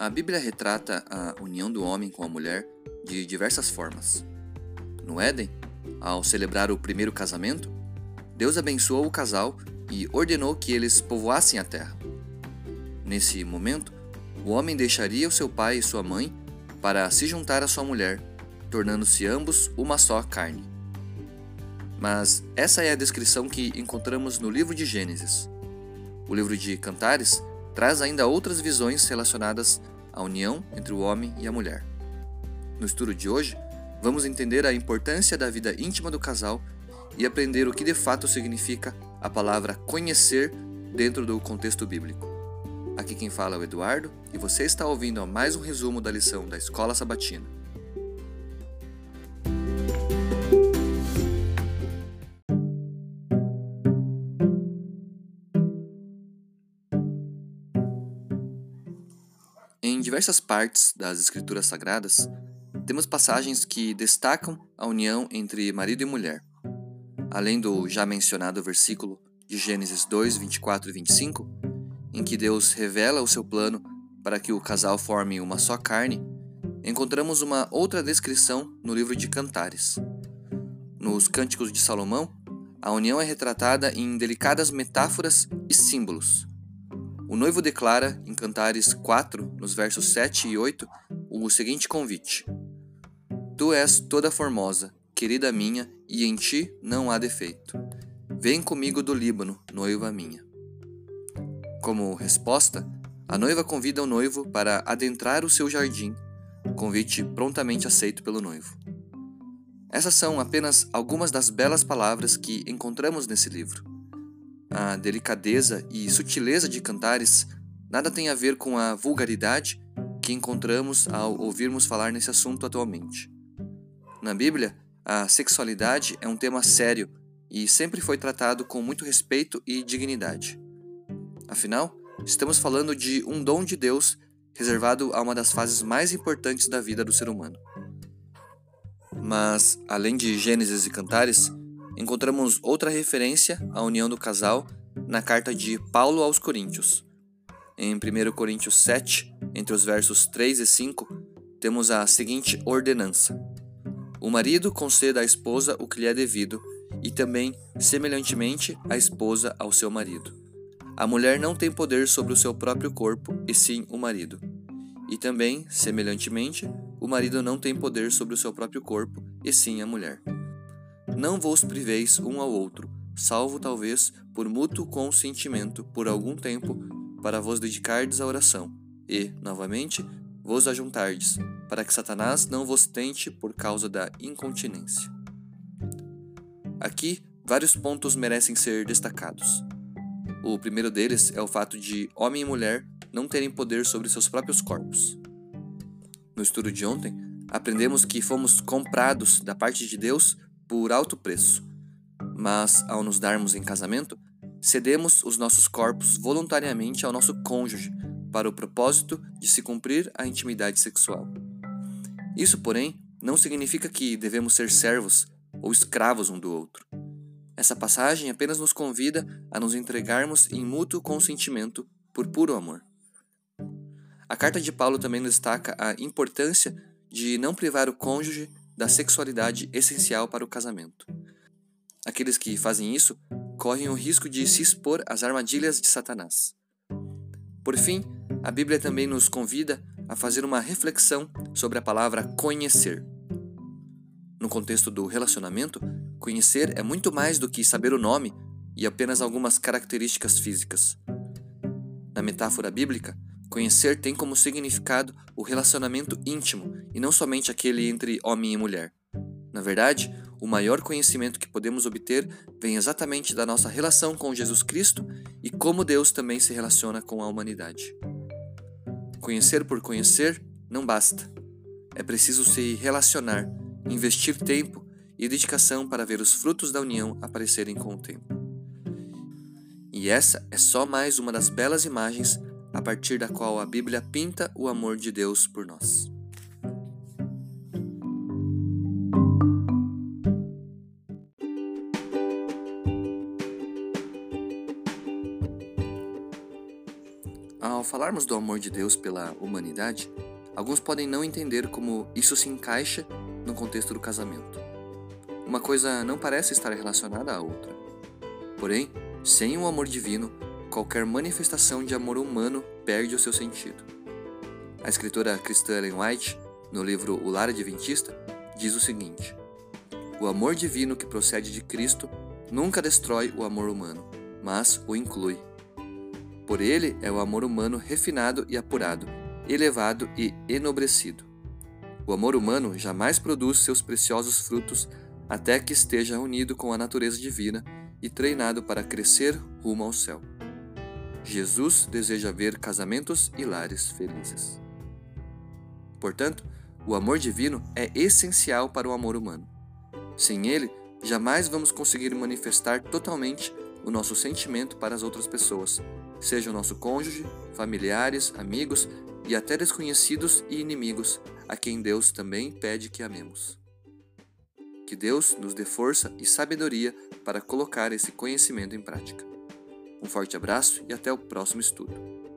A Bíblia retrata a união do homem com a mulher de diversas formas. No Éden, ao celebrar o primeiro casamento, Deus abençoou o casal e ordenou que eles povoassem a terra. Nesse momento, o homem deixaria o seu pai e sua mãe para se juntar à sua mulher, tornando-se ambos uma só carne. Mas essa é a descrição que encontramos no livro de Gênesis. O livro de Cantares traz ainda outras visões relacionadas à união entre o homem e a mulher. No estudo de hoje, vamos entender a importância da vida íntima do casal e aprender o que de fato significa a palavra conhecer dentro do contexto bíblico. Aqui quem fala é o Eduardo e você está ouvindo mais um resumo da lição da Escola Sabatina. Em diversas partes das Escrituras Sagradas, temos passagens que destacam a união entre marido e mulher. Além do já mencionado versículo de Gênesis 2, 24 e 25, em que Deus revela o seu plano para que o casal forme uma só carne, encontramos uma outra descrição no livro de Cantares. Nos Cânticos de Salomão, a união é retratada em delicadas metáforas e símbolos, o noivo declara em Cantares 4, nos versos 7 e 8, o seguinte convite: Tu és toda formosa, querida minha, e em ti não há defeito. Vem comigo do Líbano, noiva minha. Como resposta, a noiva convida o noivo para adentrar o seu jardim, convite prontamente aceito pelo noivo. Essas são apenas algumas das belas palavras que encontramos nesse livro. A delicadeza e sutileza de Cantares nada tem a ver com a vulgaridade que encontramos ao ouvirmos falar nesse assunto atualmente. Na Bíblia, a sexualidade é um tema sério e sempre foi tratado com muito respeito e dignidade. Afinal, estamos falando de um dom de Deus reservado a uma das fases mais importantes da vida do ser humano. Mas, além de Gênesis e Cantares, encontramos outra referência à união do casal na carta de Paulo aos Coríntios. Em 1 Coríntios 7, entre os versos 3 e 5, temos a seguinte ordenança: O marido conceda à esposa o que lhe é devido, e também, semelhantemente, a esposa ao seu marido. A mulher não tem poder sobre o seu próprio corpo, e sim o marido. E também, semelhantemente, o marido não tem poder sobre o seu próprio corpo, e sim a mulher. Não vos priveis um ao outro, salvo talvez por mútuo consentimento por algum tempo, para vos dedicardes à oração, e, novamente, vos ajuntardes, para que Satanás não vos tente por causa da incontinência. Aqui, vários pontos merecem ser destacados. O primeiro deles é o fato de homem e mulher não terem poder sobre seus próprios corpos. No estudo de ontem, aprendemos que fomos comprados da parte de Deus por alto preço. Mas, ao nos darmos em casamento, cedemos os nossos corpos voluntariamente ao nosso cônjuge para o propósito de se cumprir a intimidade sexual. Isso, porém, não significa que devemos ser servos ou escravos um do outro. Essa passagem apenas nos convida a nos entregarmos em mútuo consentimento por puro amor. A carta de Paulo também destaca a importância de não privar o cônjuge da sexualidade essencial para o casamento. Aqueles que fazem isso correm o risco de se expor às armadilhas de Satanás. Por fim, a Bíblia também nos convida a fazer uma reflexão sobre a palavra conhecer. No contexto do relacionamento, conhecer é muito mais do que saber o nome e apenas algumas características físicas. Na metáfora bíblica, Conhecer tem como significado o relacionamento íntimo e não somente aquele entre homem e mulher. Na verdade, o maior conhecimento que podemos obter vem exatamente da nossa relação com Jesus Cristo e como Deus também se relaciona com a humanidade. Conhecer por conhecer não basta. É preciso se relacionar, investir tempo e dedicação para ver os frutos da união aparecerem com o tempo. E essa é só mais uma das belas imagens a partir da qual a Bíblia pinta o amor de Deus por nós. Ao falarmos do amor de Deus pela humanidade, alguns podem não entender como isso se encaixa no contexto do casamento. Uma coisa não parece estar relacionada à outra. Porém, sem o amor divino, qualquer manifestação de amor humano perde o seu sentido. A escritora cristã Ellen White, no livro O Lar Adventista, diz o seguinte: O amor divino que procede de Cristo nunca destrói o amor humano, mas o inclui. Por ele é o amor humano refinado e apurado, elevado e enobrecido. O amor humano jamais produz seus preciosos frutos até que esteja unido com a natureza divina e treinado para crescer rumo ao céu. Jesus deseja ver casamentos e lares felizes. Portanto, o amor divino é essencial para o amor humano. Sem ele, jamais vamos conseguir manifestar totalmente o nosso sentimento para as outras pessoas, seja o nosso cônjuge, familiares, amigos e até desconhecidos e inimigos, a quem Deus também pede que amemos. Que Deus nos dê força e sabedoria para colocar esse conhecimento em prática. Um forte abraço e até o próximo estudo.